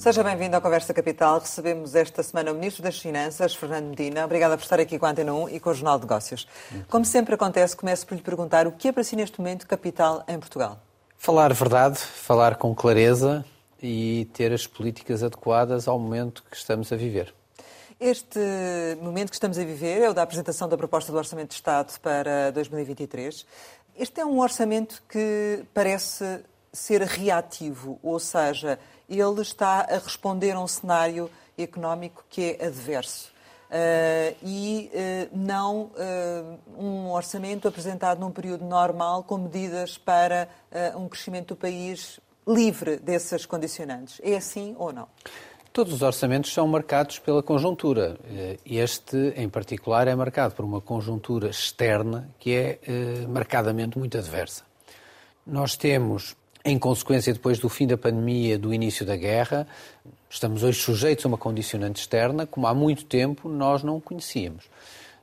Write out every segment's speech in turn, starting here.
Seja bem-vindo à Conversa Capital. Recebemos esta semana o Ministro das Finanças, Fernando Medina. Obrigada por estar aqui com a Antena 1 e com o Jornal de Negócios. Como sempre acontece, começo por lhe perguntar o que é para si neste momento capital em Portugal? Falar verdade, falar com clareza e ter as políticas adequadas ao momento que estamos a viver. Este momento que estamos a viver é o da apresentação da proposta do Orçamento de Estado para 2023. Este é um orçamento que parece ser reativo, ou seja, ele está a responder a um cenário económico que é adverso. Uh, e uh, não uh, um orçamento apresentado num período normal com medidas para um crescimento do país livre desses condicionantes. É assim ou não? Todos os orçamentos são marcados pela conjuntura. Este, em particular, é marcado por uma conjuntura externa que é marcadamente muito adversa. Nós temos em consequência, depois do fim da pandemia, do início da guerra, estamos hoje sujeitos a uma condicionante externa, como há muito tempo nós não conhecíamos.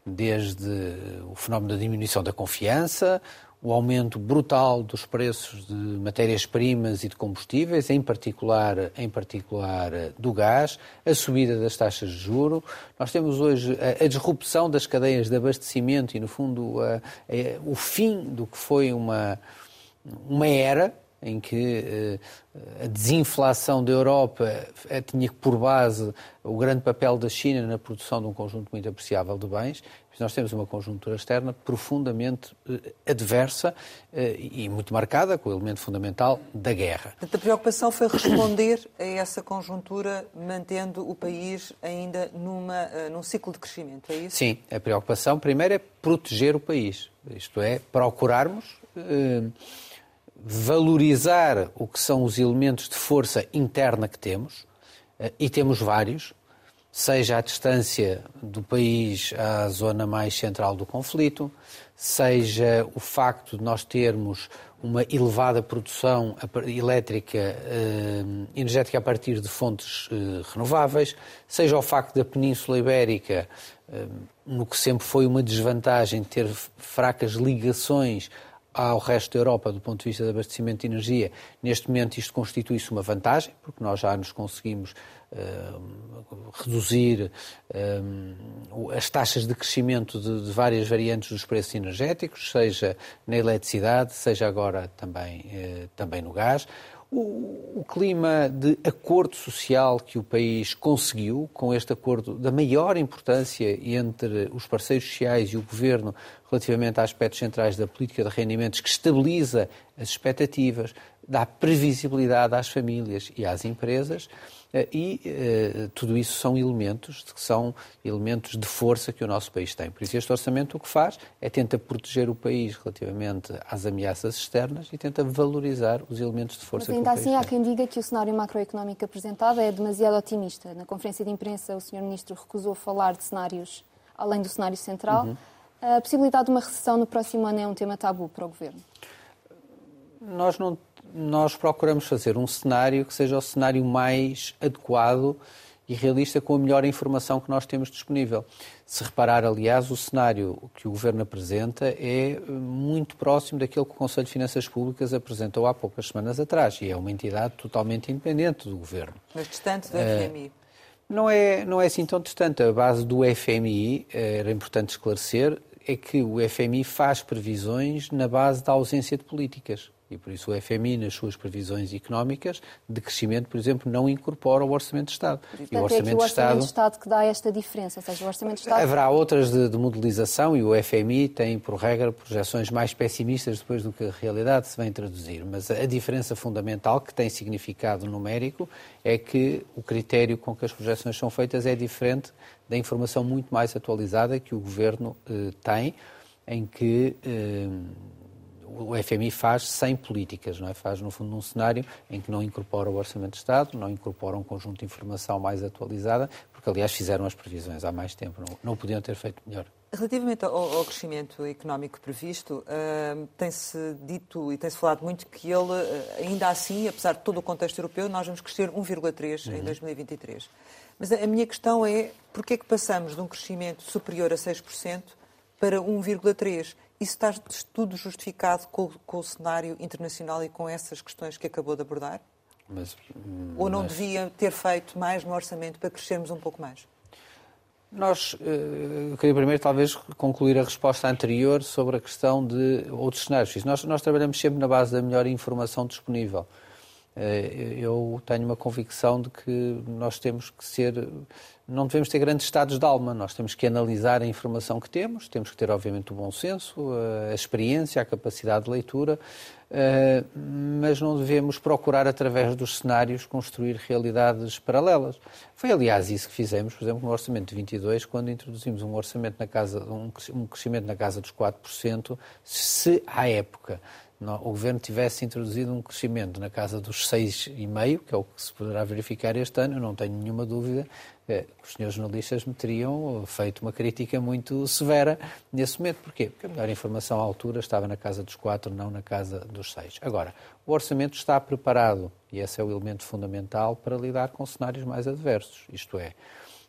Desde o fenómeno da diminuição da confiança, o aumento brutal dos preços de matérias-primas e de combustíveis, em particular, em particular do gás, a subida das taxas de juro. Nós temos hoje a, a disrupção das cadeias de abastecimento e, no fundo, a, a, o fim do que foi uma, uma era em que eh, a desinflação da Europa eh, tinha por base o grande papel da China na produção de um conjunto muito apreciável de bens. Nós temos uma conjuntura externa profundamente eh, adversa e muito marcada com o elemento fundamental da guerra. A preocupação foi responder a essa conjuntura mantendo o país ainda numa, num ciclo de crescimento, é isso? Sim, a preocupação primeiro é proteger o país, isto é, procurarmos valorizar o que são os elementos de força interna que temos, eh, e temos vários, seja a distância do país à zona mais central do conflito, seja o facto de nós termos uma elevada produção elétrica eh, energética a partir de fontes eh, renováveis, seja o facto da Península Ibérica, no que sempre foi uma desvantagem, ter fracas ligações ao resto da Europa do ponto de vista de abastecimento de energia, neste momento isto constitui-se uma vantagem, porque nós já nos conseguimos uh, reduzir uh, as taxas de crescimento de, de, várias variantes dos preços energéticos, seja na eletricidade, seja agora também, uh, também no gás. O, o, clima de acordo social que o país conseguiu, com este acordo da maior importância entre os parceiros sociais e o governo relativamente a aspectos centrais da política de rendimentos, que estabiliza as expectativas, dá previsibilidade às famílias e às empresas, e uh, tudo isso são elementos que são elementos de força que o nosso país tem. Por isso este orçamento o que faz é tenta proteger o país relativamente às ameaças externas e tenta valorizar os elementos de força Mas ainda que o assim país há quem diga que o cenário macroeconómico apresentado é demasiado otimista. Na conferência de imprensa o Sr. Ministro recusou falar de cenários além do cenário central. Uhum. A possibilidade de uma recessão no próximo ano é um tema tabu para o Governo? Nós não nós procuramos fazer um cenário que seja o cenário mais adequado e realista com a melhor informação que nós temos disponível. Se reparar, aliás, o cenário que o Governo apresenta é muito próximo daquilo que o Conselho de Finanças Públicas apresentou há poucas semanas atrás e é uma entidade totalmente independente do Governo. Mas distante do FMI? Não é, não é assim tão distante. A base do FMI, era importante esclarecer, é que o FMI faz previsões na base da ausência de políticas. E por isso o FMI, nas suas previsões económicas de crescimento, por exemplo, não incorpora o Orçamento de Estado. Portanto, e o Orçamento, é o Orçamento de Estado que dá esta diferença, ou seja, o Orçamento de Estado... Haverá outras de, de modelização e o FMI tem, por regra, projeções mais pessimistas depois do que a realidade se vem traduzir. Mas a diferença fundamental, que tem significado numérico, é que o critério com que as projeções são feitas é diferente da informação muito mais atualizada que o Governo eh, tem, em que... Eh, o FMI faz sem políticas, não é? Faz, no fundo, num cenário em que não incorpora o Orçamento de Estado, não incorpora um conjunto de informação mais atualizada, porque, aliás, fizeram as previsões há mais tempo, não, não podiam ter feito melhor. Relativamente ao, ao crescimento económico previsto, uh, tem-se dito e tem-se falado muito que ele, uh, ainda assim, apesar de todo o contexto europeu, nós vamos crescer 1,3% uhum. em 2023. Mas a, a minha questão é, porquê é que passamos de um crescimento superior a 6% para 1,3%? Isso está tudo justificado com, com, o cenário internacional e com essas questões que acabou de abordar? Mas, Ou não devia ter feito mais no orçamento para crescermos um pouco mais? Nós, eh, eu queria primeiro talvez concluir a resposta anterior sobre a questão de outros cenários. Nós, nós trabalhamos sempre na base da melhor informação disponível. Eh, eu tenho uma convicção de que nós temos que ser, não devemos ter grandes estados de alma, nós temos que analisar a informação que temos, temos que ter, obviamente, o bom senso, a experiência, a capacidade de leitura, eh, mas não devemos procurar, através dos cenários, construir realidades paralelas. Foi, aliás, isso que fizemos, por exemplo, no Orçamento de 22, quando introduzimos um orçamento na casa, um crescimento na casa dos 4%, se à época o Governo tivesse introduzido um crescimento na casa dos 6,5%, que é o que se poderá verificar este ano, eu não tenho nenhuma dúvida os senhores jornalistas me teriam feito uma crítica muito severa nesse momento. Porquê? Porque a informação à altura estava na casa dos 4, não na casa dos 6. Agora, o orçamento está preparado, e esse é o elemento fundamental, para lidar com cenários mais adversos. Isto é,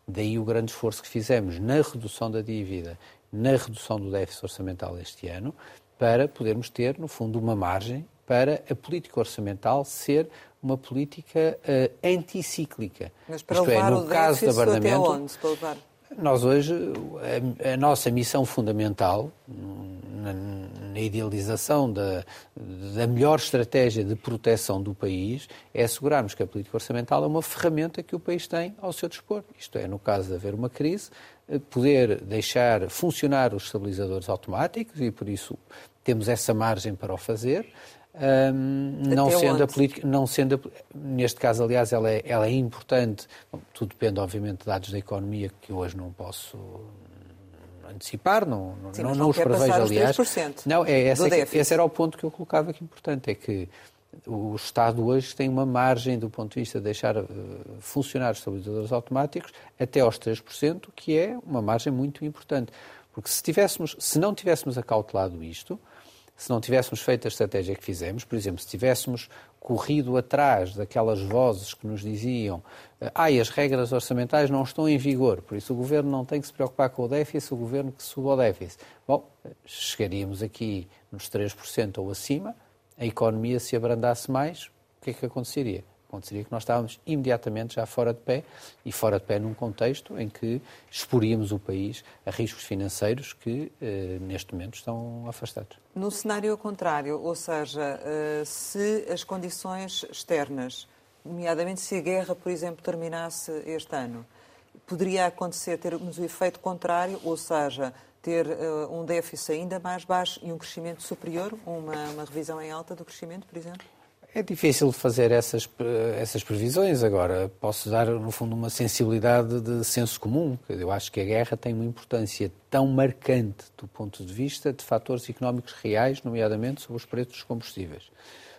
daí o grande esforço que fizemos na redução da dívida, na redução do déficit orçamental este ano, para podermos ter, no fundo, uma margem para a política orçamental ser uma política uh, anticíclica. Mas para Isto é, levar é, no o caso do abrandamento, onde, para levar? nós hoje, a, a, nossa missão fundamental, na, na idealização da, da, melhor estratégia de proteção do país, é assegurarmos que a política orçamental é uma ferramenta que o país tem ao seu dispor. Isto é, no caso de haver uma crise, poder deixar funcionar os estabilizadores automáticos e, por isso, temos essa margem para o fazer. Um, não sendo política, não sendo a, neste caso, aliás, ela é, ela é importante. Bom, tudo depende, obviamente, de dados da economia que hoje não posso antecipar, não, Sim, não, não, os prevejo, aliás. Não, é, essa, é esse era o ponto que eu colocava aqui importante, é que o Estado hoje tem uma margem do ponto de vista de deixar uh, funcionar os estabilizadores automáticos até aos 3%, que é uma margem muito importante. Porque se, tivéssemos, se não tivéssemos acautelado isto, se não tivéssemos feito a estratégia que fizemos, por exemplo, se tivéssemos corrido atrás daquelas vozes que nos diziam ah, as regras orçamentais não estão em vigor, por isso o Governo não tem que se preocupar com o déficit, o Governo que suba o déficit. Bom, chegaríamos aqui nos 3% ou acima, a economia se abrandasse mais, o que é que aconteceria? Aconteceria que nós estávamos imediatamente já fora de pé e fora de pé num contexto em que exporíamos o país a riscos financeiros que eh, neste momento estão afastados. No cenário contrário, ou seja, eh, se as condições externas, nomeadamente se a guerra, por exemplo, terminasse este ano, poderia acontecer termos o efeito contrário, ou seja, ter uh, um déficit ainda mais baixo e um crescimento superior, uma, uma revisão em alta do crescimento, por exemplo? É difícil fazer essas, essas previsões. Agora, posso dar, no fundo, uma sensibilidade de senso comum. Eu acho que a guerra tem uma importância tão marcante do ponto de vista de fatores económicos reais, nomeadamente sobre os preços dos combustíveis,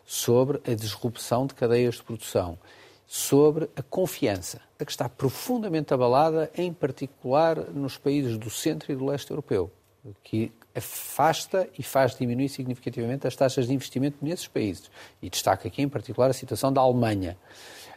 sobre a disrupção de cadeias de produção sobre a confiança, a que está profundamente abalada, em particular nos países do centro e do leste europeu, que afasta e faz diminuir significativamente as taxas de investimento nesses países. E destaca aqui, em particular, a situação da Alemanha.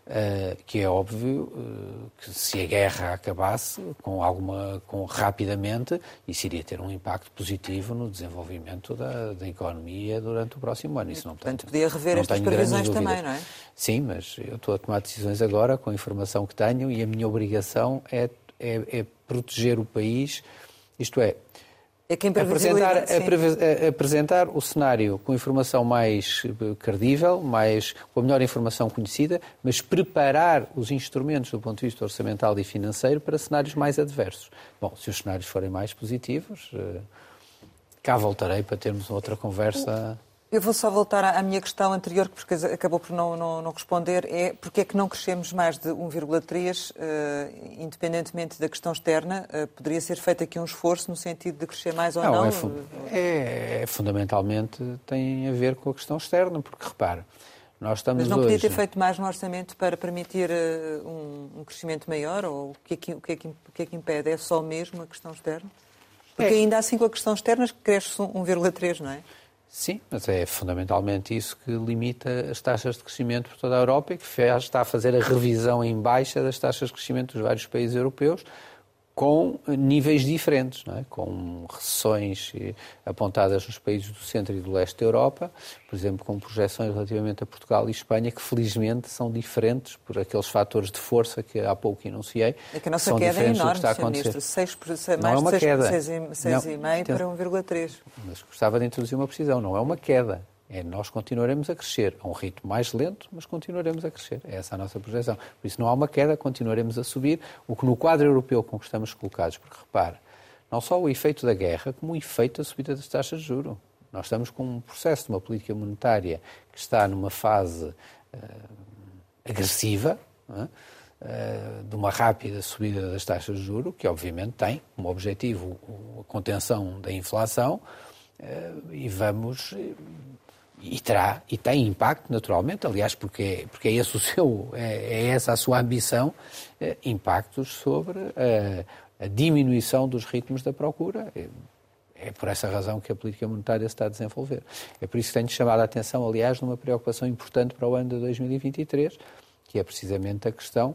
Uh, que é óbvio uh, que se a guerra acabasse com alguma, com rapidamente, isso iria ter um impacto positivo no desenvolvimento da, da economia durante o próximo ano. Isso não Portanto, podia rever estas previsões também, não é? Sim, mas eu estou a tomar decisões agora com a informação que tenho e a minha obrigação é, é, é proteger o país, isto é, é quem apresentar, apresentar o cenário com informação mais eh, credível, mais, com a melhor informação conhecida, mas preparar os instrumentos do ponto de vista orçamental e financeiro para cenários mais adversos. Bom, se os cenários forem mais positivos, eh, cá voltarei para termos outra conversa. Eu vou só voltar à minha questão anterior, porque acabou por não, não, não responder, é porque é que não crescemos mais de 1,3, uh, eh, independentemente da questão externa, uh, poderia ser feito aqui um esforço no sentido de crescer mais ou não? não? É, fu é, é, fundamentalmente tem a ver com a questão externa, porque repara, nós estamos Mas não podia hoje... ter feito mais no orçamento para permitir uh, um, um, crescimento maior, ou o que, é que, o, que é que, o que é que impede? É só mesmo a questão externa? Porque é. ainda assim com a questão externa cresce 1,3, não é? Sim, mas é fundamentalmente isso que limita as taxas de crescimento por toda a Europa e que está a fazer a revisão em baixa das taxas de crescimento dos vários países europeus, com níveis diferentes, é? com recessões eh, apontadas nos países do centro e do leste da Europa, por exemplo, com projeções relativamente a Portugal e Espanha, que felizmente são diferentes por aqueles fatores de força que há pouco enunciei. É que a nossa queda é enorme, Sr. Ministro. 6, mais não é uma de 6, queda. 6,5 para 1,3. Mas gostava de introduzir uma precisão. Não é uma queda. É nós continuaremos a crescer, a um ritmo mais lento, mas continuaremos a crescer. É essa a nossa projeção. Por isso não há uma queda, continuaremos a subir, o que no quadro europeu com que estamos colocados, porque repara, não só o efeito da guerra, como o efeito da subida das taxas de juros. Nós estamos com um processo de uma política monetária que está numa fase uh, agressiva, uh, de uma rápida subida das taxas de juros, que obviamente tem como objetivo a contenção da inflação, uh, e vamos e terá e tem impacto naturalmente, aliás, porque é, porque é esse o seu é, é essa a sua ambição, é, impactos sobre a, a, diminuição dos ritmos da procura. É, é por essa razão que a política monetária se está a desenvolver. É por isso que tenho chamado a atenção, aliás, numa preocupação importante para o ano de 2023, que é precisamente a questão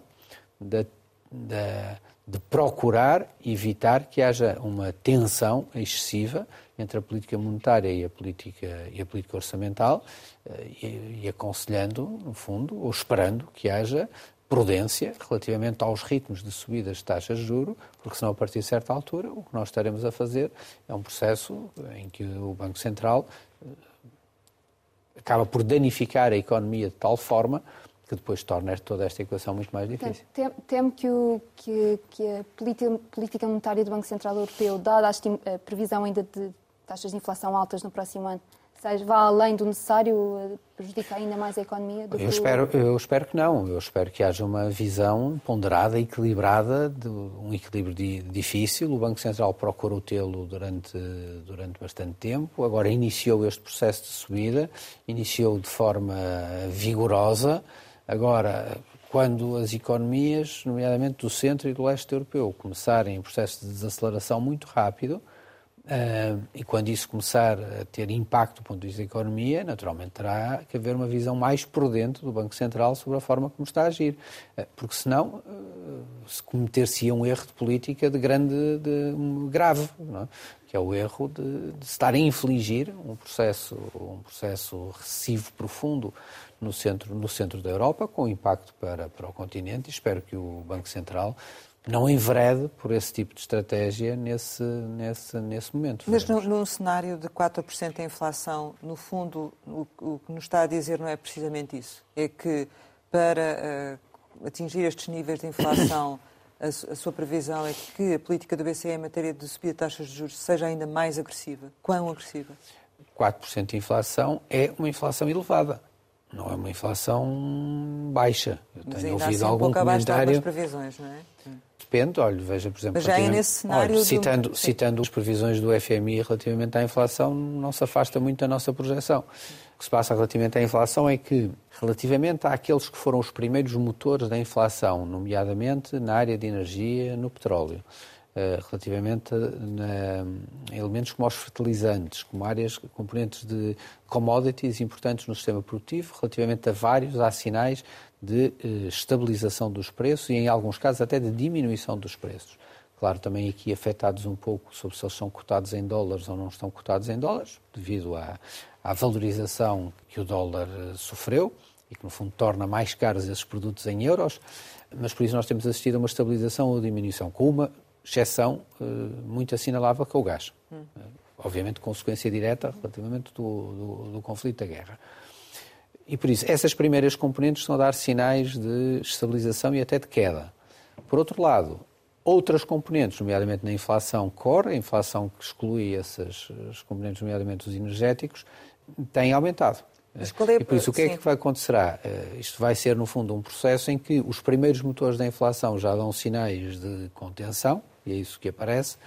da, da, de procurar evitar que haja uma tensão excessiva entre a política monetária e a política, e a política orçamental eh, e, e aconselhando, no fundo, ou esperando que haja prudência relativamente aos ritmos de subida das taxas de juro, porque senão a partir de certa altura o que nós estaremos a fazer é um processo em que o Banco Central eh, acaba por danificar a economia de tal forma que depois torna toda esta equação muito mais difícil. Temo que, o, que, que a política monetária do Banco Central Europeu, dada a previsão ainda de taxas de inflação altas no próximo ano, seja, vá além do necessário, eh, prejudica ainda mais a economia? eu, espero, eu espero que não. Eu espero que haja uma visão ponderada, equilibrada, de um equilíbrio difícil. O Banco Central procurou tê-lo durante, durante bastante tempo. Agora iniciou este processo de subida, iniciou de forma vigorosa. Agora, quando as economias, nomeadamente do centro e do leste europeu, começarem em processo de desaceleração muito rápido, e quando isso começar a ter impacto do ponto de vista da economia, naturalmente terá que haver uma visão mais prudente do Banco Central sobre a forma como está a agir. Uh, porque senão uh, se cometer-se um erro de política de grande, de, um, grave, é? que é o erro de, de estar a infligir um processo, um processo recessivo profundo no centro, no centro da Europa, com impacto para, para o continente, e espero que o Banco Central não enverede por esse tipo de estratégia nesse, nesse, nesse momento. Mas no, num cenário de 4% de inflação, no fundo, o, o, que nos está a dizer não é precisamente isso. É que para uh, atingir estes níveis de inflação, a, a, sua previsão é que a política do BCE em matéria de subida de taxas de juros seja ainda mais agressiva. Quão agressiva? 4% de inflação é uma inflação elevada. Não é uma inflação baixa. Eu Mas tenho ouvido assim, algum um comentário. previsões, não é? Depende, olha, veja, por exemplo. Mas já é nesse cenário. Olha, citando, do... citando as previsões do FMI relativamente à inflação, não se afasta muito da nossa projeção. O que se passa relativamente à inflação é que, relativamente àqueles que foram os primeiros motores da inflação, nomeadamente na área de energia, no petróleo, relativamente a, elementos como os fertilizantes, como áreas, componentes de commodities importantes no sistema produtivo, relativamente a vários, há sinais de eh, estabilização dos preços e, em alguns casos, até de diminuição dos preços. Claro, também aqui afetados um pouco sobre se eles são cotados em dólares ou não estão cotados em dólares, devido à, à valorização que o dólar eh, sofreu e que, no fundo, torna mais caros esses produtos em euros, mas por isso nós temos assistido a uma estabilização ou diminuição, com uma exceção uh, muito assinalável que é o gás. Hum. Obviamente, consequência direta relativamente do, do, do, conflito da guerra. E por isso, essas primeiras componentes estão a dar sinais de estabilização e até de queda. Por outro lado, outras componentes, nomeadamente na inflação core, a inflação que exclui essas componentes, nomeadamente os energéticos, têm aumentado. É... E por isso, o que Sim. é que vai acontecer? Uh, isto vai ser, no fundo, um processo em que os primeiros motores da inflação já dão sinais de contenção, e é isso que aparece.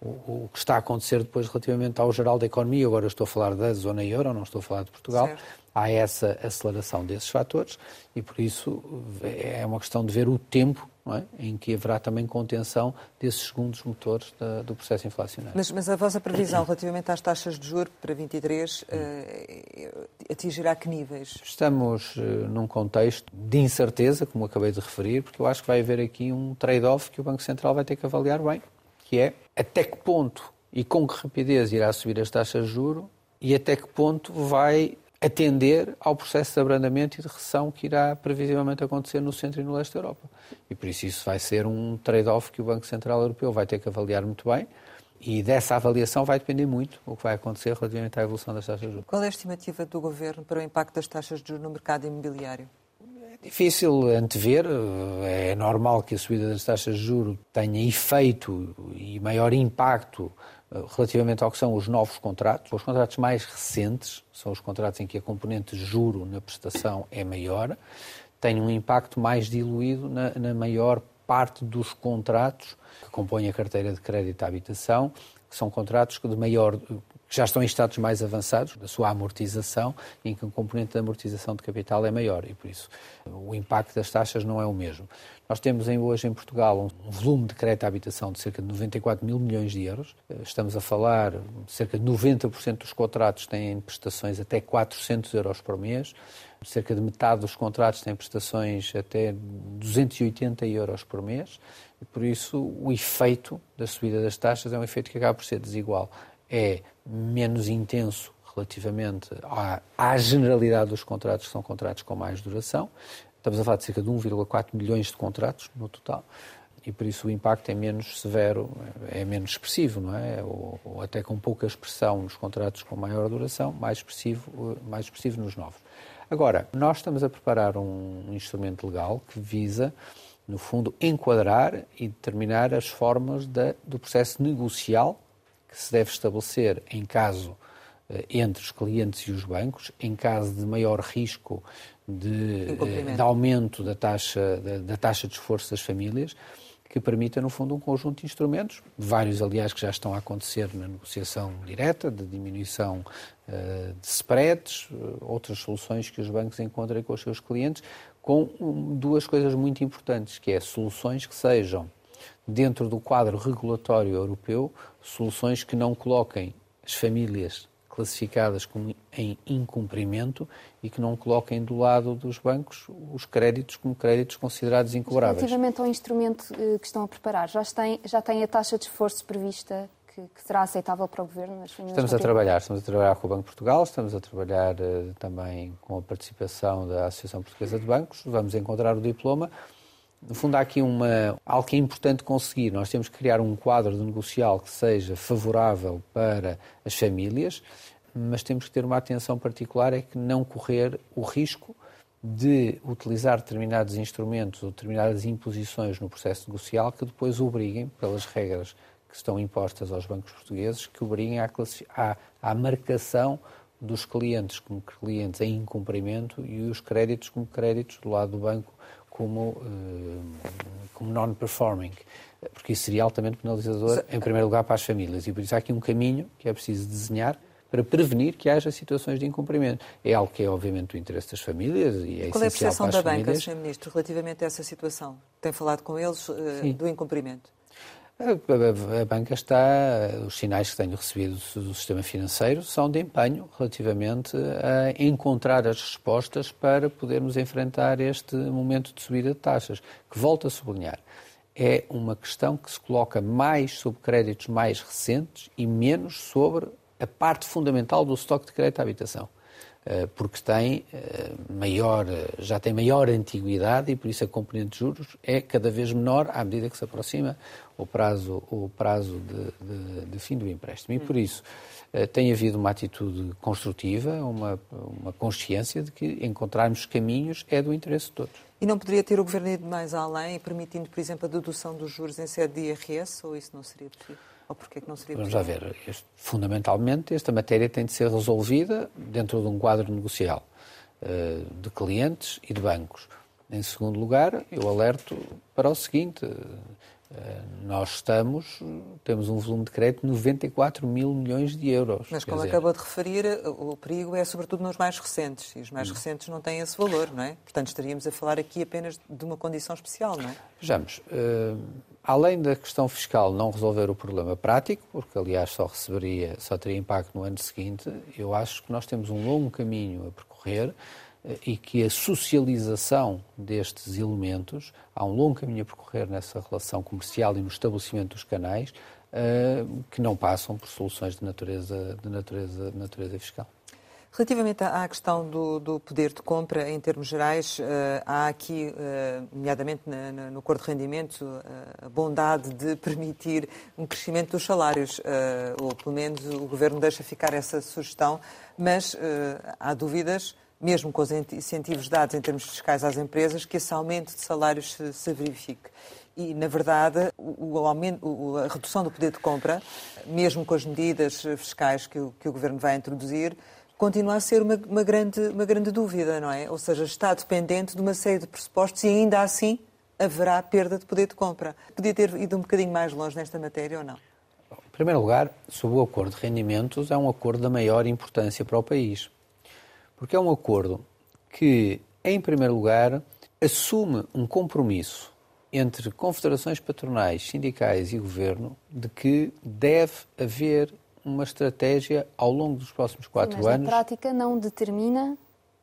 o, o, que está a acontecer depois relativamente ao geral da economia, agora estou a falar da zona euro, não estou a falar de Portugal, certo. há essa aceleração desses fatores e por isso é uma questão de ver o tempo é? em que haverá também contenção desses segundos motores da, do processo inflacionário. Mas, mas, a vossa previsão relativamente às taxas de juros para 23 uh, eh, atingirá que níveis? Estamos uh, num contexto de incerteza, como acabei de referir, porque eu acho que vai haver aqui um trade-off que o Banco Central vai ter que avaliar bem, que é até que ponto e com que rapidez irá subir as taxas de juro e até que ponto vai atender ao processo de abrandamento e de recessão que irá previsivelmente acontecer no centro e no leste da Europa. E por isso isso vai ser um trade-off que o Banco Central Europeu vai ter que avaliar muito bem e dessa avaliação vai depender muito o que vai acontecer relativamente à evolução das taxas de juros. Qual é a estimativa do Governo para o impacto das taxas de juros no mercado imobiliário? É difícil antever. É normal que a subida das taxas de juros tenha efeito e maior impacto relativamente ao que são os novos contratos. Os contratos mais recentes são os contratos em que a componente juro na prestação é maior, tem um impacto mais diluído na, na maior parte dos contratos que compõem a carteira de crédito à habitação, que são contratos de maior que já estão em estados mais avançados da sua amortização, em que o componente da amortização de capital é maior e, por isso, o impacto das taxas não é o mesmo. Nós temos hoje em Portugal um volume de crédito à habitação de cerca de 94 mil milhões de euros. Estamos a falar cerca de 90% dos contratos têm prestações até 400 euros por mês. Cerca de metade dos contratos têm prestações até 280 euros por mês. E, por isso, o efeito da subida das taxas é um efeito que acaba por ser desigual é menos intenso relativamente à, à, generalidade dos contratos, que são contratos com mais duração. Estamos a falar de cerca de 1,4 milhões de contratos no total e por isso o impacto é menos severo, é menos expressivo, não é? Ou, ou, até com pouca expressão nos contratos com maior duração, mais expressivo, mais expressivo nos novos. Agora, nós estamos a preparar um instrumento legal que visa, no fundo, enquadrar e determinar as formas do processo negocial que se deve estabelecer em caso eh, entre os clientes e os bancos, em caso de maior risco de, eh, de aumento da taxa, da, da, taxa de esforço das famílias, que permita, no fundo, um conjunto de instrumentos, vários, aliás, que já estão a acontecer na negociação direta, de diminuição uh, de spreads, uh, outras soluções que os bancos encontrem com os seus clientes, com um, duas coisas muito importantes, que é soluções que sejam dentro do quadro regulatório europeu, soluções que não coloquem as famílias classificadas como em incumprimento e que não coloquem do lado dos bancos os créditos como créditos considerados incobráveis. Relativamente ao instrumento eh, que estão a preparar, já tem, já tem a taxa de esforço prevista que, que será aceitável para o Governo? estamos a trabalhar, estamos a trabalhar com o Banco de Portugal, estamos a trabalhar uh, também com a participação da Associação Portuguesa de Bancos, vamos encontrar o diploma no fundo, há aqui uma, algo que é importante conseguir. Nós temos que criar um quadro de negocial que seja favorável para as famílias, mas temos que ter uma atenção particular é que não correr o risco de utilizar determinados instrumentos ou determinadas imposições no processo negocial que depois obriguem, pelas regras que estão impostas aos bancos portugueses, que obriguem à, à, à marcação dos clientes como clientes em incumprimento e os créditos como créditos do lado do banco como, eh, como non-performing, porque isso seria altamente penalizador, em primeiro lugar, para as famílias. E por isso há aqui um caminho que é preciso desenhar para prevenir que haja situações de incumprimento. É algo que é, obviamente, do interesse das famílias e é Qual é a percepção da banca, Sr. Ministro, relativamente a essa situação? Tem falado com eles uh, do incumprimento? A, banca está, os sinais que tenho recebido do sistema financeiro são de empenho relativamente a encontrar as respostas para podermos enfrentar este momento de subida de taxas, que volto a sublinhar. É uma questão que se coloca mais sobre créditos mais recentes e menos sobre a parte fundamental do estoque de crédito à habitação. Eh, porque tem eh, maior, já tem maior antiguidade e por isso a componente de juros é cada vez menor à medida que se aproxima o prazo, o prazo de, de, de fim do empréstimo. E por isso eh, tem havido uma atitude construtiva, uma, uma consciência de que encontrarmos caminhos é do interesse de todos. E não poderia ter o Governo ido mais além, permitindo, por exemplo, a dedução dos juros em sede de IRS, ou isso não seria possível? Ou porquê que não seria Vamos lá ver. Este, fundamentalmente, esta matéria tem de ser resolvida dentro de um quadro negocial uh, de clientes e de bancos. Em segundo lugar, eu alerto para o seguinte: Eh, nós estamos, temos um volume de crédito de 94 mil milhões de euros. Mas como dizer... acabou de referir, o perigo é sobretudo nos mais recentes, e os mais hum. recentes não têm esse valor, não é? Portanto, estaríamos a falar aqui apenas de uma condição especial, não é? Vejamos, uh, além da questão fiscal não resolver o problema prático, porque aliás só receberia, só teria impacto no ano seguinte, eu acho que nós temos um longo caminho a percorrer e que a socialização destes elementos, há um longo caminho a percorrer nessa relação comercial e no estabelecimento dos canais, uh, que não passam por soluções de natureza, de natureza, de natureza fiscal. Relativamente à questão do, do, poder de compra, em termos gerais, uh, há aqui, uh, nomeadamente no acordo de rendimento, a bondade de permitir um crescimento dos salários, ou pelo menos o Governo deixa ficar essa sugestão, mas há dúvidas mesmo com os incentivos dados em termos fiscais às empresas, que esse aumento de salários se, se verifique. E, na verdade, o, aumento, a redução do poder de compra, mesmo com as medidas fiscais que o, que o Governo vai introduzir, continua a ser uma, uma, grande, uma grande dúvida, não é? Ou seja, está dependente de uma série de pressupostos e ainda assim haverá perda de poder de compra. Podia ter ido um bocadinho mais longe nesta matéria ou não? Em primeiro lugar, sobre o acordo de rendimentos, é um acordo da maior importância para o país. Porque é um acordo que, em primeiro lugar, assume um compromisso entre confederações patronais, sindicais e governo de que deve haver uma estratégia ao longo dos próximos quatro Sim, mas anos. Mas na prática não determina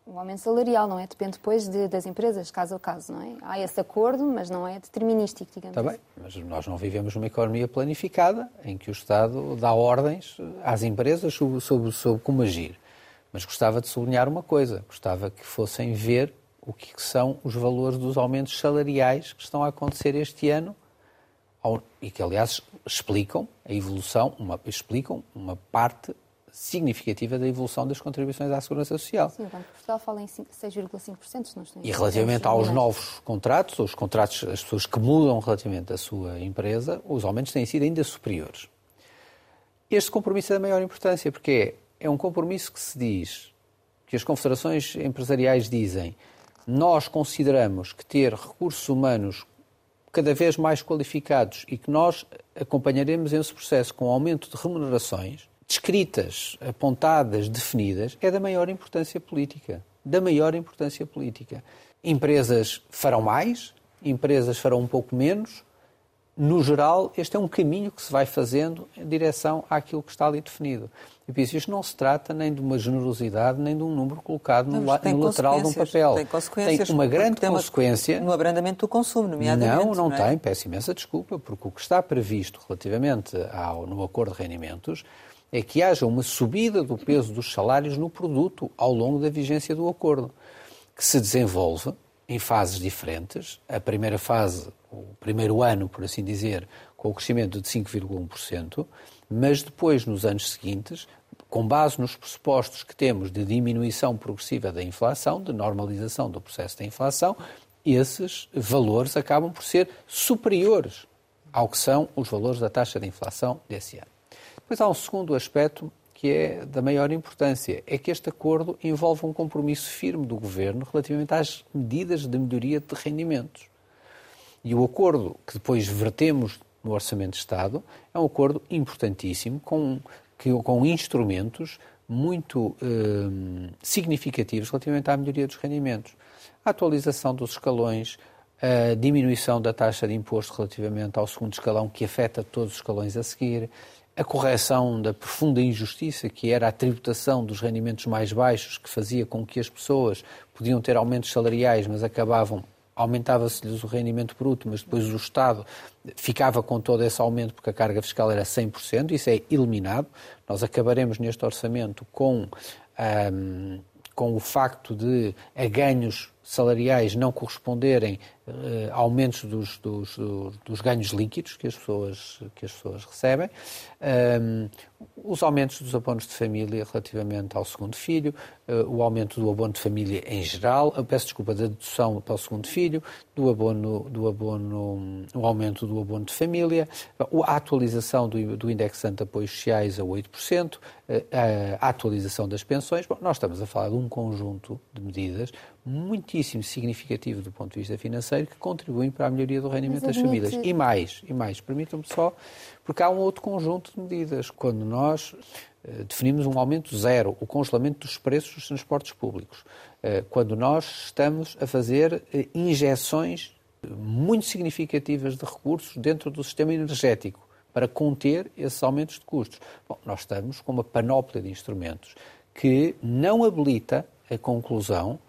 o aumento salarial, não é? Depende depois de, das empresas, caso a caso, não é? Há esse acordo, mas não é determinístico, digamos Está bem, assim. mas nós não vivemos numa economia planificada em que o Estado dá ordens às empresas sobre, sobre, sobre como agir. Mas gostava de sublinhar uma coisa: gostava que fossem ver o que são os valores dos aumentos salariais que estão a acontecer este ano e que, aliás, explicam a evolução, uma, explicam uma parte significativa da evolução das contribuições à Segurança Social. Sim, o Banco de Portugal fala em 6,5%, se não estou E relativamente aos novos contratos, os contratos, as pessoas que mudam relativamente à sua empresa, os aumentos têm sido ainda superiores. Este compromisso é da maior importância, porque é é um compromisso que se diz, que as confederações empresariais dizem, nós consideramos que ter recursos humanos cada vez mais qualificados e que nós acompanharemos esse processo com aumento de remunerações, descritas, apontadas, definidas, é da maior importância política. Da maior importância política. Empresas farão mais, empresas farão um pouco menos. No geral, este é um caminho que se vai fazendo em direção àquilo que está ali definido. E por isso isto não se trata nem de uma generosidade, nem de um número colocado no, la, no lateral de um papel. Tem consequências. Tem uma grande tem consequência. No abrandamento do consumo, nomeadamente. Não, não, não é? tem. Peço imensa desculpa, porque o que está previsto relativamente ao, no acordo de rendimentos é que haja uma subida do peso dos salários no produto ao longo da vigência do acordo, que se desenvolve em fases diferentes. A primeira fase, o primeiro ano, por assim dizer, com o crescimento de 5,1%, mas depois, nos anos seguintes, com base nos pressupostos que temos de diminuição progressiva da inflação, de normalização do processo da inflação, esses valores acabam por ser superiores ao que são os valores da taxa de inflação desse ano. Depois há um segundo aspecto que é da maior importância, é que este acordo envolve um compromisso firme do Governo relativamente às medidas de melhoria de rendimentos. E o acordo que depois vertemos no Orçamento de Estado, é um acordo importantíssimo com, que, com instrumentos muito eh, significativos relativamente à melhoria dos rendimentos. A atualização dos escalões, a diminuição da taxa de imposto relativamente ao segundo escalão, que afeta todos os escalões a seguir, a correção da profunda injustiça que era a tributação dos rendimentos mais baixos, que fazia com que as pessoas podiam ter aumentos salariais, mas acabavam aumentava-se-lhes o rendimento bruto, mas depois o Estado ficava com todo esse aumento porque a carga fiscal era 100%, isso é eliminado. Nós acabaremos neste orçamento com, um, com o facto de a ganhos salariais não corresponderem uh, aumentos dos, dos, dos, ganhos líquidos que as pessoas, que as pessoas recebem, um, os aumentos dos abonos de família relativamente ao segundo filho, uh, o aumento do abono de família em geral, eu peço desculpa da dedução para o segundo filho, do abono, do abono, o aumento do abono de família, a atualização do, do indexante de apoios sociais a 8%, uh, a atualização das pensões. Bom, nós estamos a falar de um conjunto de medidas muitíssimo significativo do ponto de vista financeiro que contribuem para a melhoria do rendimento das famílias. E mais, e mais, permitam-me só, porque há um outro conjunto de medidas. Quando nós eh, definimos um aumento zero, o congelamento dos preços dos transportes públicos, eh, quando nós estamos a fazer eh, injeções muito significativas de recursos dentro do sistema energético para conter esses aumentos de custos. Bom, nós estamos com uma panóplia de instrumentos que não habilita a conclusão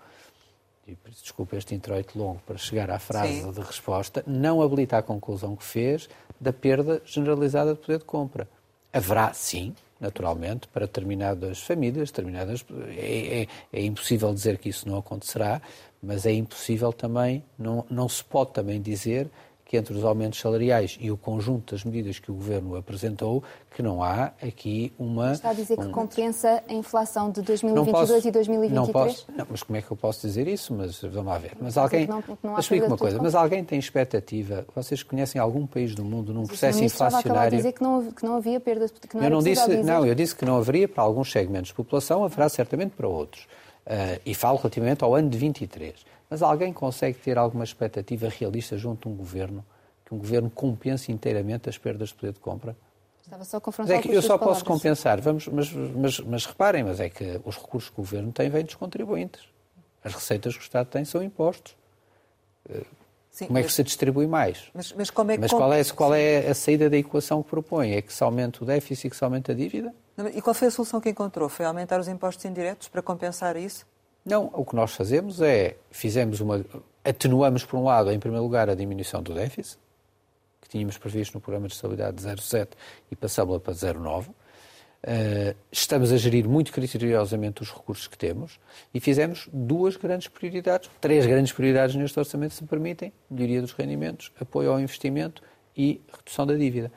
e desculpa este introito longo para chegar à frase Sim. de resposta, não habilita a conclusão que fez da perda generalizada de poder de compra. Haverá, sim, naturalmente, para determinadas famílias, determinadas. É, é, é, impossível dizer que isso não acontecerá, mas é impossível também, não, não se pode também dizer que entre os aumentos salariais e o conjunto das medidas que o Governo apresentou, que não há aqui uma... Está a dizer um... que compensa a inflação de 2022 posso, e 2023? Não posso, não, mas como é que eu posso dizer isso? Mas vamos lá ver. Mas alguém... Não, não uma coisa, mas alguém tem expectativa, vocês conhecem algum país do mundo num processo inflacionário... dizer que não, que não havia perdas, que não eu não disse, Não, eu disse que não haveria para alguns segmentos de população, haverá certamente para outros. Uh, e falo relativamente ao ano de 23. Mas alguém consegue ter alguma expectativa realista junto a um governo, que um governo compense inteiramente as perdas de poder de compra? Estava só a confrontar é que eu só posso compensar, vamos, mas, mas, mas reparem, mas é que os recursos que o governo tem vêm dos contribuintes. As receitas que o Estado tem são impostos. Sim, como é que mas, se distribui mais? Mas, mas, como é mas qual, é, qual é a saída da equação que propõe? É que se aumenta o déficit e que se aumenta a dívida? E qual foi a solução que encontrou? Foi aumentar os impostos indiretos para compensar isso? Não, o que nós fazemos é, fizemos uma, atenuamos por um lado, em primeiro lugar, a diminuição do déficit, que tínhamos previsto no programa de estabilidade de 0,7 e passámos-la para 0,9. Uh, estamos a gerir muito criteriosamente os recursos que temos e fizemos duas grandes prioridades, três grandes prioridades neste orçamento, se me permitem: melhoria dos rendimentos, apoio ao investimento e redução da dívida.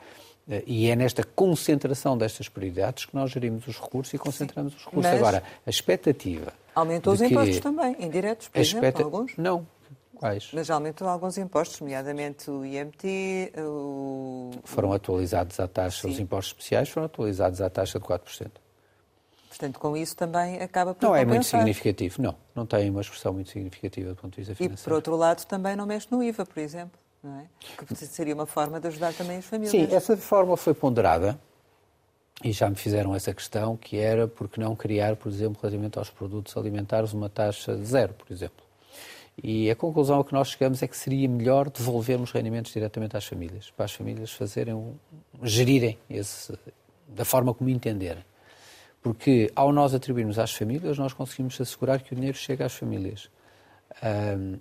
Uh, e é nesta concentração destas prioridades que nós gerimos os recursos e concentramos Sim. os recursos. Agora, a expectativa Aumentou os impostos também, indiretos, por exemplo, expecta... alguns? Não. Quais? Mas aumentou alguns impostos, nomeadamente o IMT, o... Foram atualizados à taxa, Sim. os impostos especiais foram atualizados à taxa de 4%. Portanto, com isso também acaba por Não compensar. é muito significativo, não. Não tem uma expressão muito significativa do ponto de vista financeiro. E, por outro lado, também não mexe no IVA, por exemplo, não é? Que seria uma forma de ajudar também as famílias. Sim, essa forma foi ponderada e já me fizeram essa questão, que era por que não criar, por exemplo, relativamente aos produtos alimentares, uma taxa de zero, por exemplo. E a conclusão a que nós chegamos é que seria melhor devolvermos rendimentos diretamente às famílias, para as famílias fazerem, gerirem esse, da forma como entenderem. Porque ao nós atribuirmos às famílias, nós conseguimos assegurar que o dinheiro chega às famílias. Um,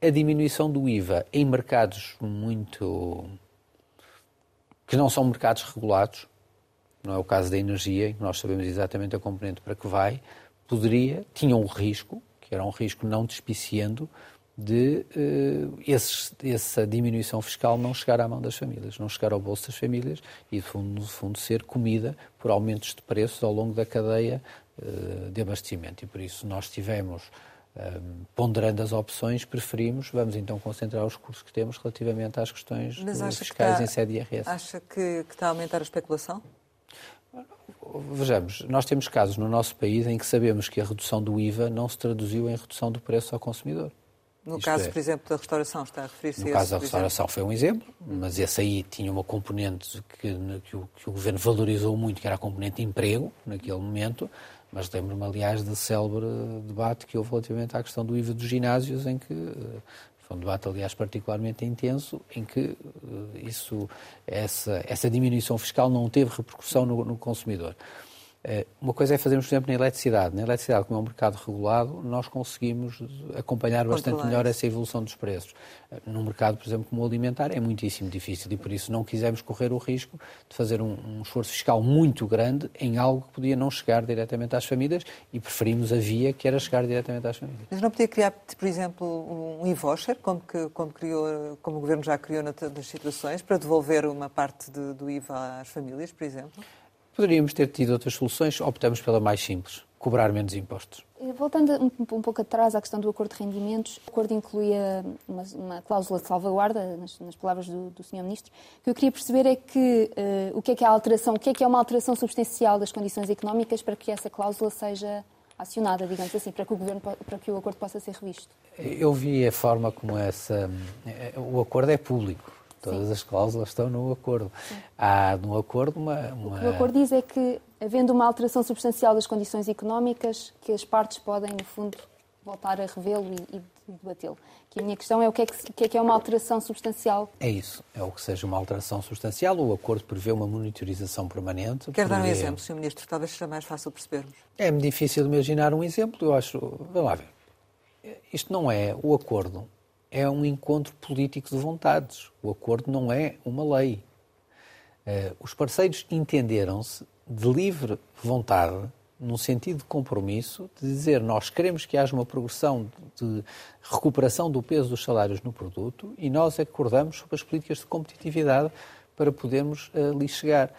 a diminuição do IVA em mercados muito. que não são mercados regulados, não é o caso da energia, em que nós sabemos exatamente a componente para que vai, poderia, tinha um risco, que era um risco não despiciando, de uh, essa diminuição fiscal não chegar à mão das famílias, não chegar ao bolso das famílias e, de fundo, no fundo ser comida por aumentos de preços ao longo da cadeia uh, de abastecimento. E por isso nós tivemos, uh, ponderando as opções, preferimos, vamos então concentrar os recursos que temos relativamente às questões fiscais está, em sede IRS. Acha que, que está a aumentar a especulação? Vejamos, nós temos casos no nosso país em que sabemos que a redução do IVA não se traduziu em redução do preço ao consumidor. No Isto caso, é, por exemplo, da restauração, está a referir-se a No caso da restauração exemplo? foi um exemplo, mas esse aí tinha uma componente que, que, o, que o Governo valorizou muito, que era a componente de emprego, naquele momento, mas lembro-me, aliás, de célebre debate que houve relativamente à questão do IVA dos ginásios, em que um debate, aliás, particularmente intenso, em que uh, isso, essa, essa diminuição fiscal não teve repercussão no, no consumidor. Eh, uma coisa é fazermos, por exemplo, na eletricidade. Na eletricidade, como é um mercado regulado, nós conseguimos acompanhar bastante melhor essa evolução dos preços. Eh, num mercado, por exemplo, como o alimentar, é muitíssimo difícil e por isso não quisemos correr o risco de fazer um, um esforço fiscal muito grande em algo que podia não chegar diretamente às famílias e preferimos a via que era chegar diretamente às famílias. Mas não podia criar, por exemplo, um e-voucher, como, que, como, criou, como o Governo já criou nas situações, para devolver uma parte de, do IVA às famílias, por exemplo? Poderíamos ter tido outras soluções, optamos pela mais simples, cobrar menos impostos. Voltando um, um, pouco atrás à questão do acordo de rendimentos, o acordo incluía uma, uma cláusula de salvaguarda, nas, nas palavras do, do Sr. Ministro. O que eu queria perceber é que uh, o que é que é a alteração, o que é que é uma alteração substancial das condições económicas para que essa cláusula seja acionada, digamos assim, para que o governo para que o acordo possa ser revisto. Eu vi a forma como essa o acordo é público. Todas Sim. as cláusulas estão no acordo. Sim. Há no acordo uma, uma, O que o acordo diz é que, havendo uma alteração substancial das condições económicas, que as partes podem, no fundo, voltar a revê-lo e, e debatê-lo. Que a minha questão é o que é que, que é, que é uma alteração substancial? É isso, é o que seja uma alteração substancial. O acordo prevê uma monitorização permanente. Quer dar um exemplo, Sr. Ministro? Talvez seja mais fácil percebermos. É-me difícil imaginar um exemplo. Eu acho. Vamos lá ver. Isto não é o acordo é um encontro político de vontades. O acordo não é uma lei. Uh, os parceiros entenderam-se de livre vontade, num sentido de compromisso, de dizer nós queremos que haja uma progressão de recuperação do peso dos salários no produto e nós acordamos sobre as políticas de competitividade para podermos uh, ali chegar.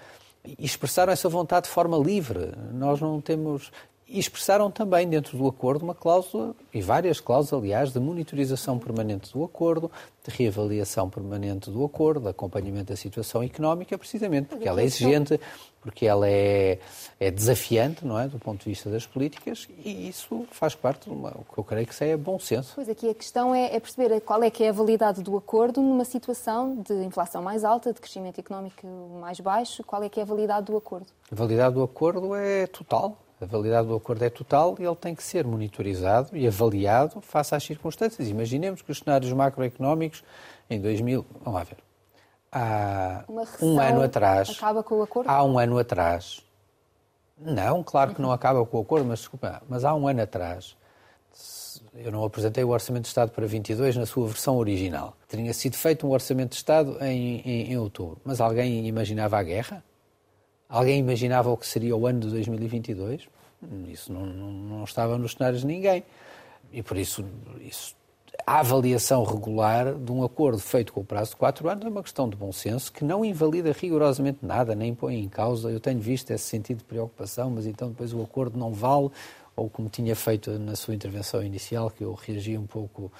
E expressaram essa vontade de forma livre. Nós não temos e expressaram também dentro do acordo uma cláusula, e várias cláusulas, aliás, de monitorização permanente do acordo, de reavaliação permanente do acordo, de acompanhamento da situação económica, precisamente porque ela é exigente, porque ela é, é desafiante, não é, do ponto de vista das políticas, e isso faz parte do que eu creio que isso é bom senso. Pois aqui a questão é, é, perceber qual é que é a validade do acordo numa situação de inflação mais alta, de crescimento económico mais baixo, qual é que é a validade do acordo? A validade do acordo é total, a validade do acordo é total e ele tem que ser monitorizado e avaliado face às circunstâncias. Imaginemos que os cenários macroeconómicos em 2000. Vamos lá ver. Há um ano atrás. Acaba com o acordo? Há um ano atrás. Não, claro que não acaba com o acordo, mas desculpa, mas há um ano atrás. Eu não apresentei o Orçamento de Estado para 22 na sua versão original. Tinha sido feito um Orçamento de Estado em, em, em outubro. Mas alguém imaginava a guerra? Alguém imaginava o que seria o ano de 2022? Isso não, não, não estava nos cenários de ninguém. E por isso, isso, a avaliação regular de um acordo feito com o prazo de quatro anos é uma questão de bom senso que não invalida rigorosamente nada, nem põe em causa. Eu tenho visto esse sentido de preocupação, mas então depois o acordo não vale, ou como tinha feito na sua intervenção inicial, que eu reagi um pouco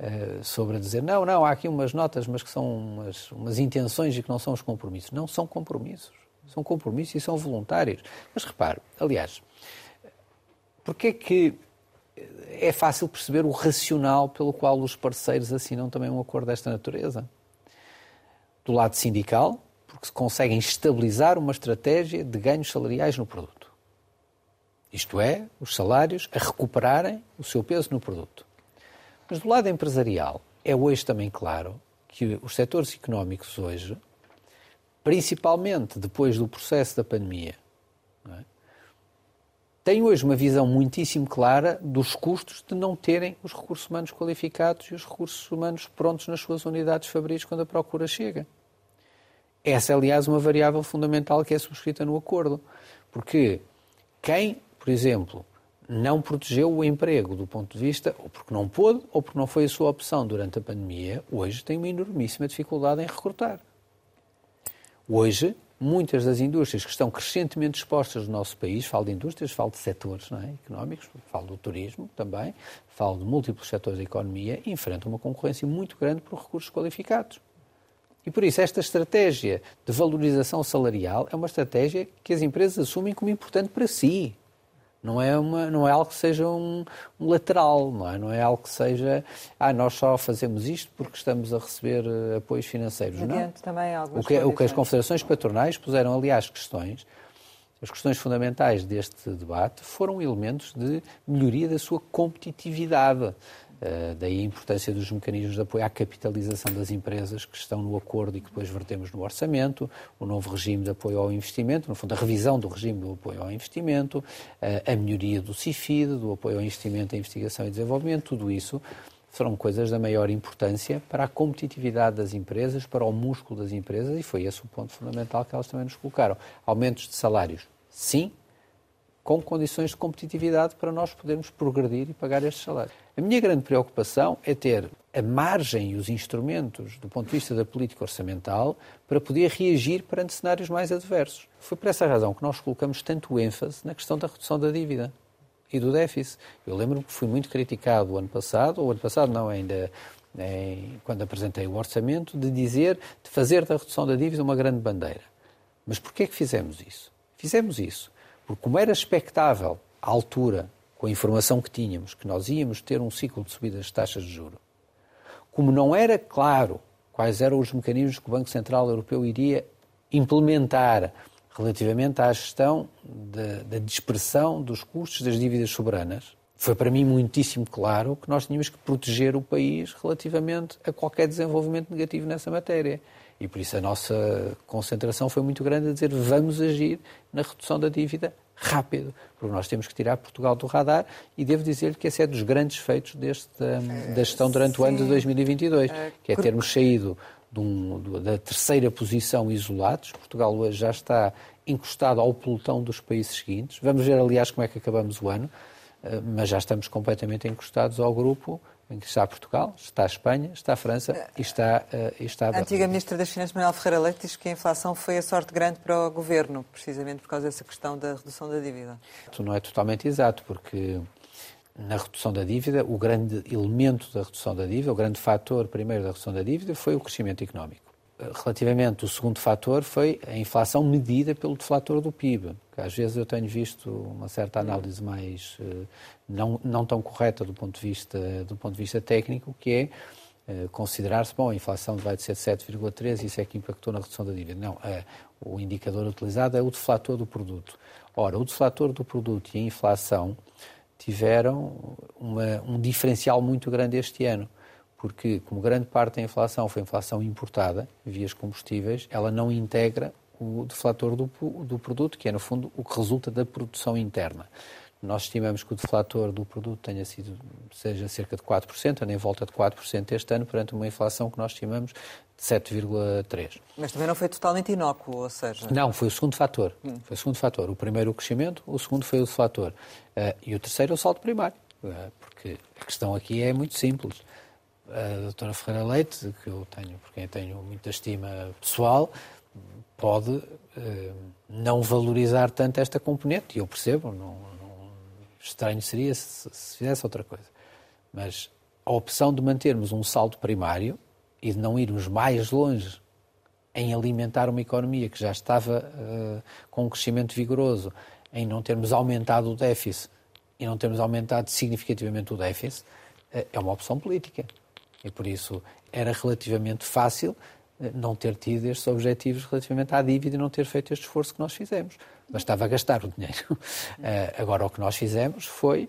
uh, sobre a dizer não, não, há aqui umas notas, mas que são umas, umas intenções e que não são os compromissos. Não são compromissos. São compromissos e são voluntários. Mas repare, aliás, porque é que é fácil perceber o racional pelo qual os parceiros assinam também um acordo desta natureza? Do lado sindical, porque se conseguem estabilizar uma estratégia de ganhos salariais no produto. Isto é, os salários a recuperarem o seu peso no produto. Mas do lado empresarial, é hoje também claro que os setores económicos hoje principalmente depois do processo da pandemia, é? tem hoje uma visão muitíssimo clara dos custos de não terem os recursos humanos qualificados e os recursos humanos prontos nas suas unidades fabris quando a procura chega. Essa é, aliás, uma variável fundamental que é subscrita no acordo. Porque quem, por exemplo, não protegeu o emprego do ponto de vista, ou porque não pôde, ou porque não foi a sua opção durante a pandemia, hoje tem uma enormíssima dificuldade em recrutar. Hoje, muitas das indústrias que estão crescentemente expostas no nosso país, falo de indústrias, falo de setores é, económicos, falo do turismo também, falo de múltiplos setores da economia, enfrentam uma concorrência muito grande por recursos qualificados. E por isso, esta estratégia de valorização salarial é uma estratégia que as empresas assumem como importante para si. Não é, uma, não é algo que seja um, um, lateral, não é? não é algo que seja, ah, nós só fazemos isto porque estamos a receber uh, apoios financeiros. Adiante não. também o que, o que as confederações patronais puseram, aliás, questões, as questões fundamentais deste debate foram elementos de melhoria da sua competitividade. Uh, daí a importância dos mecanismos de apoio à capitalização das empresas que estão no acordo e que depois vertemos no orçamento, o novo regime de apoio ao investimento, no fundo a revisão do regime do apoio ao investimento, uh, a melhoria do CIFID, do apoio ao investimento em investigação e desenvolvimento, tudo isso foram coisas da maior importância para a competitividade das empresas, para o músculo das empresas e foi esse o ponto fundamental que elas também nos colocaram. Aumentos de salários, sim, com condições de competitividade para nós podermos progredir e pagar estes salários. A minha grande preocupação é ter a margem e os instrumentos do ponto de vista da política orçamental para poder reagir perante cenários mais adversos. Foi por essa razão que nós colocamos tanto ênfase na questão da redução da dívida e do déficit. Eu lembro-me que fui muito criticado o ano passado, ou o ano passado não, ainda quando apresentei o orçamento, de dizer, de fazer da redução da dívida uma grande bandeira. Mas porquê é que fizemos isso? Fizemos isso porque, como era expectável, à altura, com a informação que tínhamos, que nós íamos ter um ciclo de subida das taxas de juro, como não era claro quais eram os mecanismos que o Banco Central Europeu iria implementar relativamente à gestão da, dispersão dos custos das dívidas soberanas, foi para mim muitíssimo claro que nós tínhamos que proteger o país relativamente a qualquer desenvolvimento negativo nessa matéria. E por isso a nossa concentração foi muito grande a dizer vamos agir na redução da dívida rápido, porque nós temos que tirar Portugal do radar e devo dizer que esse é dos grandes feitos deste, da gestão durante Sim. o ano de 2022, é, que é termos saído um, da terceira posição isolados. Portugal hoje já está encostado ao pelotão dos países seguintes. Vamos ver, aliás, como é que acabamos o ano. Eh, mas já estamos completamente encostados ao grupo em que está Portugal, está a Espanha, está a França e está, uh, e está a A antiga Ministra das Finanças, Manuel Ferreira Leite, diz que a inflação foi a sorte grande para o Governo, precisamente por causa dessa questão da redução da dívida. Isso não é totalmente exato, porque na redução da dívida, o grande elemento da redução da dívida, o grande fator primeiro da redução da dívida foi o crescimento económico. Relativamente, o segundo fator foi a inflação medida pelo deflator do PIB. Às vezes eu tenho visto uma certa análise mais eh, não, não tão correta do ponto de vista, do ponto de vista técnico, que é eh, considerar-se, bom, a inflação vai de ser 7,3 e isso é que impactou na redução da dívida. Não, é, o indicador utilizado é o deflator do produto. Ora, o deflator do produto e a inflação tiveram uma, um diferencial muito grande este ano porque, como grande parte da inflação foi inflação importada, via combustíveis, ela não integra o deflator do, do produto, que é, no fundo, o que resulta da produção interna. Nós estimamos que o deflator do produto tenha sido, seja cerca de 4%, anda em volta de 4% este ano, perante uma inflação que nós estimamos de 7,3%. Mas também não foi totalmente inócuo, ou seja... Não, foi o segundo fator. Hum. Foi o segundo fator. O primeiro o crescimento, o segundo foi o deflator. Uh, e o terceiro o saldo primário. Uh, porque a questão aqui é muito simples a doutora Ferreira Leite, que eu tenho, por quem tenho muita estima pessoal, pode eh, não valorizar tanto esta componente, e eu percebo, não, não estranho seria se, se, fizesse outra coisa. Mas a opção de mantermos um saldo primário e de não irmos mais longe em alimentar uma economia que já estava uh, com um crescimento vigoroso, em não termos aumentado o déficit e não termos aumentado significativamente o déficit, uh, é uma opção política. E por isso era relativamente fácil eh, não ter tido estes objetivos relativamente à dívida e não ter feito este esforço que nós fizemos. Bastava gastar o dinheiro. Eh, agora, o que nós fizemos foi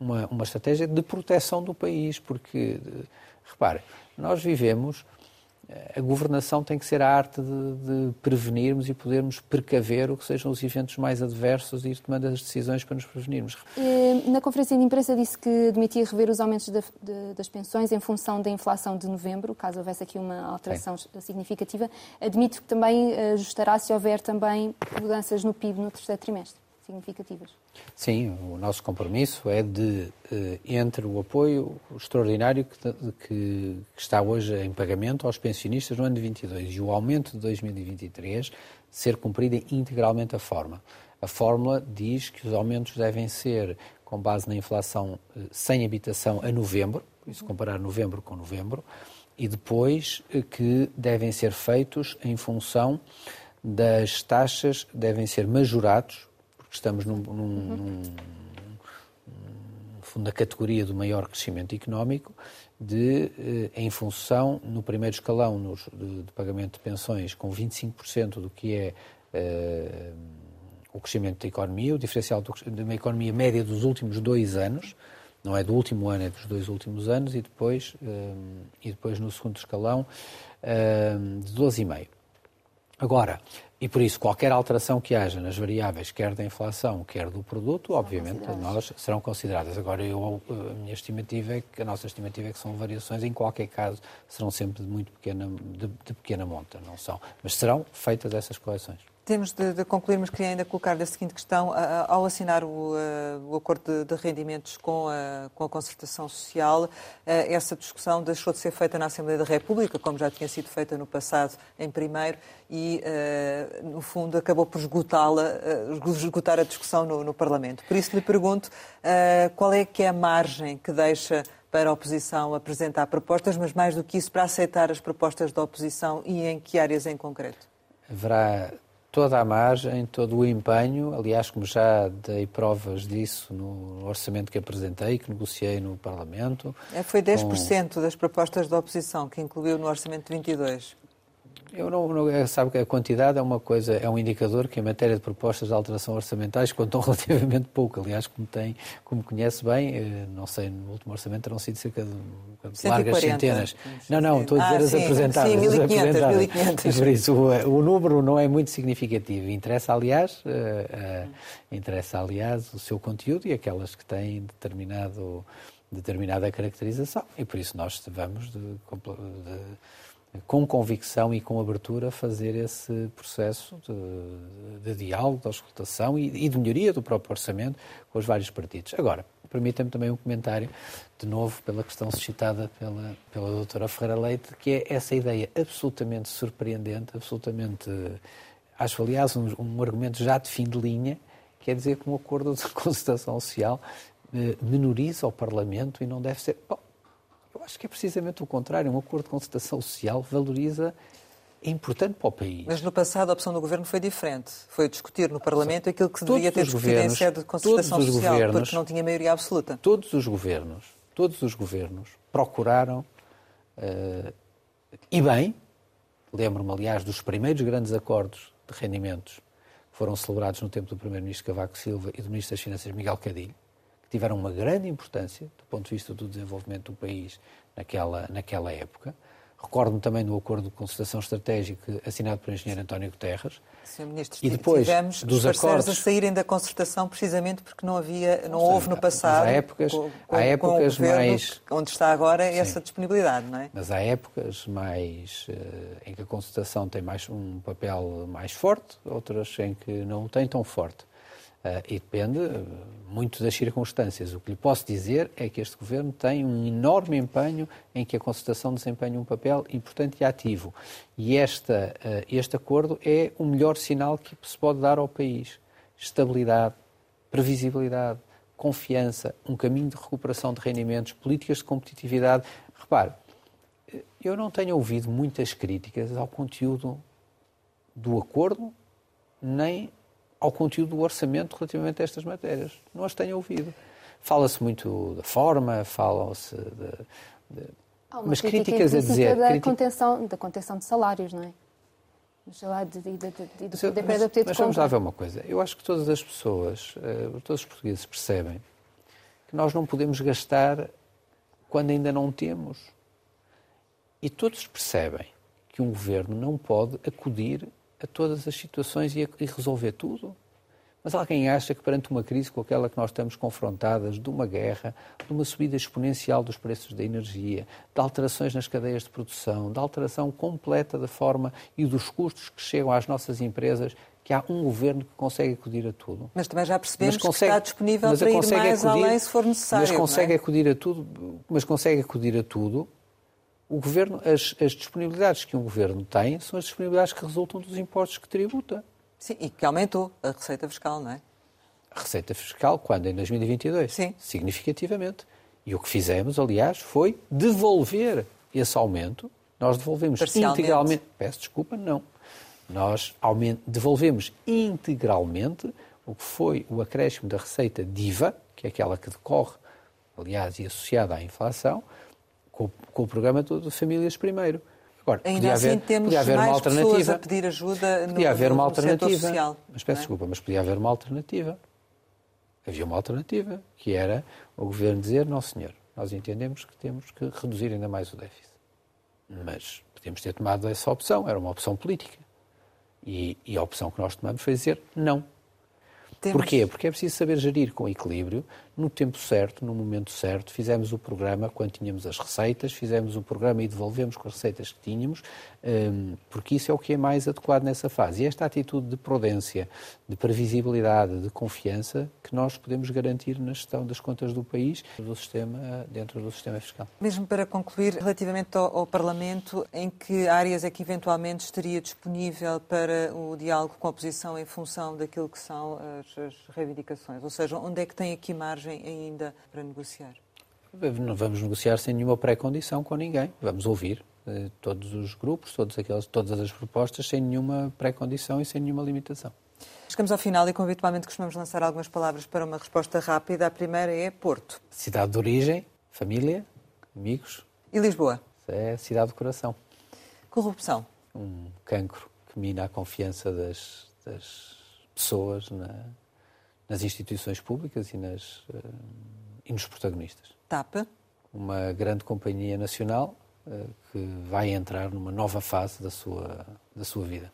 uma, uma estratégia de proteção do país, porque, eh, repare, nós vivemos a governação tem que ser a arte de, de, prevenirmos e podermos precaver o que sejam os eventos mais adversos e ir tomando as decisões para nos prevenirmos. Na conferência de imprensa disse que admitia rever os aumentos de, de, das pensões em função da inflação de novembro, caso houvesse aqui uma alteração Sim. significativa. Admito que também ajustará se houver também mudanças no PIB no terceiro trimestre significativas. Sim, o nosso compromisso é de, eh, entre o apoio extraordinário que, está hoje em pagamento aos pensionistas no ano de 22 e o aumento de 2023, ser cumprida integralmente a forma. A fórmula diz que os aumentos devem ser com base na inflação eh, sem habitação a novembro, isso comparar novembro com novembro, e depois eh, que devem ser feitos em função das taxas, devem ser majorados estamos num, num, num, fundo da categoria do maior crescimento económico, de, eh, em função, no primeiro escalão nos, de, de, pagamento de pensões, com 25% do que é uh, o crescimento da economia, o diferencial do, de uma economia média dos últimos dois anos, não é do último ano, é dos dois últimos anos, e depois, uh, e depois no segundo escalão, de 12,5%. Agora, e por isso, qualquer alteração que haja nas variáveis, quer da inflação, quer do produto, obviamente, nós serão consideradas. Agora, eu, a minha estimativa é que, a nossa estimativa é que são variações, em qualquer caso, serão sempre de muito pequena, de, de pequena monta, não são. Mas serão feitas essas correções. Temos de, de concluir, mas queria ainda colocar a seguinte questão. Ao assinar o, o acordo de, de, rendimentos com a, com a concertação social, essa discussão deixou de ser feita na Assembleia da República, como já tinha sido feita no passado, em primeiro, e, no fundo, acabou por esgotá-la, esgotar a discussão no, no, Parlamento. Por isso lhe pergunto qual é que é a margem que deixa para a oposição apresentar propostas, mas mais do que isso, para aceitar as propostas da oposição e em que áreas em concreto? Haverá toda a margem, todo o empenho, aliás, como já dei provas disso no orçamento que apresentei, que negociei no Parlamento. É, foi 10% com... das propostas da oposição que incluiu no orçamento de 22. Eu não, não, é, sabe que a quantidade é uma coisa, é um indicador que em matéria de propostas de alteração orçamentais contam relativamente pouco. Aliás, como tem, como conhece bem, eh, não sei, no último orçamento terão sido cerca de, de largas centenas. Não, não, estou a dizer ah, as sim, apresentadas. Sim, 1500, 1500. Por isso, o, o, número não é muito significativo. Interessa, aliás, uh, uh, interessa, aliás, o seu conteúdo e aquelas que têm determinado, determinada caracterização. E por isso nós vamos de, de com convicção e com abertura, fazer esse processo de, de diálogo, de auscultação e, e, de melhoria do próprio orçamento com os vários partidos. Agora, permita-me também um comentário, de novo, pela questão suscitada pela, pela doutora Ferreira Leite, que é essa ideia absolutamente surpreendente, absolutamente, acho aliás um, um argumento já de fim de linha, quer dizer que um acordo de consultação social eh, menoriza o Parlamento e não deve ser... Bom, eu acho que é precisamente o contrário. Um acordo de concertação social valoriza é importante para o país. Mas no passado a opção do Governo foi diferente. Foi discutir no Parlamento aquilo que se deveria ter discutido em sede de concertação social, governos, porque não tinha maioria absoluta. Todos os governos, todos os governos procuraram, uh, e bem, lembro-me, aliás, dos primeiros grandes acordos de rendimentos que foram celebrados no tempo do Primeiro-Ministro Cavaco Silva e do Ministro das Finanças Miguel Cadilho, tiveram uma grande importância do ponto de vista do desenvolvimento do país naquela, naquela época. Recordo-me também do acordo de concertação estratégica assinado pelo engenheiro António Guterres. Sr. Ministro, e depois tivemos dos acordos a saírem da concertação precisamente porque não havia, não houve no passado. há épocas, com, há épocas mais onde está agora sim, essa disponibilidade, não é? Mas há épocas mais uh, em que a concertação tem mais um papel mais forte, outras em que não o tem tão forte. Uh, e depende uh, muito das circunstâncias. O que lhe posso dizer é que este governo tem um enorme empenho em que a concertação desempenhe um papel importante e ativo. E esta, uh, este acordo é o melhor sinal que se pode dar ao país. Estabilidade, previsibilidade, confiança, um caminho de recuperação de rendimentos, políticas de competitividade. Repare, eu não tenho ouvido muitas críticas ao conteúdo do acordo, nem ao conteúdo do orçamento relativamente a estas matérias. Não as tenho ouvido. Fala-se muito da forma, fala-se de, de mas críticas a dizer. Da, crítica... contenção, da contenção de salários, não é? Mas, de, de, de, de, de mas, mas, mas vamos lá ver uma coisa. Eu acho que todas as pessoas, uh, todos os portugueses percebem que nós não podemos gastar quando ainda não temos. E todos percebem que um governo não pode acudir a todas as situações e, a, e resolver tudo. Mas alguém acha que perante uma crise com aquela que nós estamos confrontadas, de uma guerra, de uma subida exponencial dos preços da energia, de alterações nas cadeias de produção, de alteração completa da forma e dos custos que chegam às nossas empresas, que há um governo que consegue acudir a tudo. Mas também já percebemos consegue, que está disponível para ir mais acudir, além se for necessário. Mas consegue é? acudir a tudo, mas consegue acudir a tudo o governo, as, as, disponibilidades que um governo tem são as disponibilidades que resultam dos impostos que tributa. Sim, e que aumentou a receita fiscal, não é? A receita fiscal, quando? Em 2022? Sim. Significativamente. E o que fizemos, aliás, foi devolver esse aumento. Nós devolvemos integralmente. Peço desculpa, não. Nós devolvemos integralmente o que foi o acréscimo da receita DIVA, que é aquela que decorre, aliás, e associada à inflação, com, com o programa de Famílias Primeiro. Agora, Ainda podia assim haver, temos podia haver mais uma alternativa. a pedir ajuda no, podia haver uma alternativa, social. Mas peço é? desculpa, mas podia haver uma alternativa. Havia uma alternativa, que era o governo dizer, não senhor, nós entendemos que temos que reduzir ainda mais o déficit. Mas podíamos ter tomado essa opção, era uma opção política. E, e a opção que nós tomamos foi dizer não. Temos... Porquê? Porque é preciso saber gerir com equilíbrio, no tempo certo, no momento certo. Fizemos o programa quando tínhamos as receitas, fizemos o programa e devolvemos com as receitas que tínhamos, hum, porque isso é o que é mais adequado nessa fase. E esta atitude de prudência, de previsibilidade, de confiança, que nós podemos garantir na gestão das contas do país, do sistema, dentro do sistema fiscal. Mesmo para concluir, relativamente ao, ao Parlamento, em que áreas é que eventualmente estaria disponível para o diálogo com a oposição em função daquilo que são as, as reivindicações? Ou seja, onde é que tem aqui margem ainda para negociar? Não vamos negociar sem nenhuma pré-condição com ninguém. Vamos ouvir eh, todos os grupos, todos aqueles, todas as propostas, sem nenhuma pré-condição e sem nenhuma limitação. Chegamos ao final e, como habitualmente, costumamos lançar algumas palavras para uma resposta rápida. A primeira é Porto. Cidade de origem, família, amigos. E Lisboa? É a cidade do coração. Corrupção? Um cancro que mina a confiança das, das pessoas na, nas instituições públicas e, nas, uh, e nos protagonistas. TAP? Uma grande companhia nacional uh, que vai entrar numa nova fase da sua, da sua vida.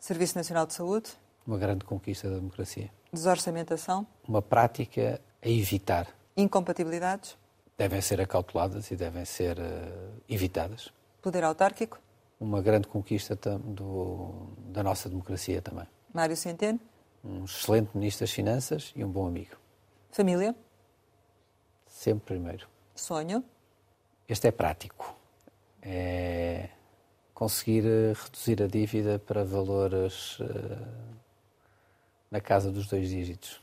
Serviço Nacional de Saúde? Uma grande conquista da democracia. Desorçamentação? Uma prática a evitar. Incompatibilidades? Devem ser acauteladas e devem ser uh, evitadas. Poder autárquico? Uma grande conquista do, da nossa democracia também. Mário Centeno? Um excelente Ministro das Finanças e um bom amigo. Família? Sempre primeiro. Sonho? Este é prático. É conseguir eh, reduzir a dívida para valores uh, na casa dos dois dígitos.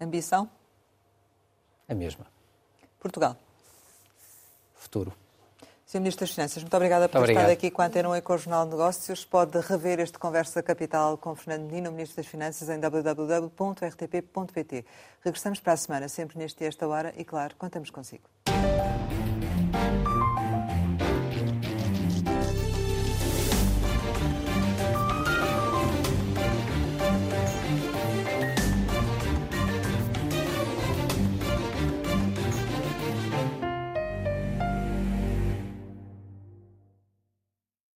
Ambição? A mesma. Portugal? Futuro. Sr. Ministro das Finanças, muito obrigada por muito estar aqui com a Antena 1 e com o Jornal de Negócios. Pode rever este Conversa Capital com Fernando Menino, Ministro das Finanças, em www.rtp.pt. Regressamos para a semana, sempre neste e esta hora, e claro, contamos consigo.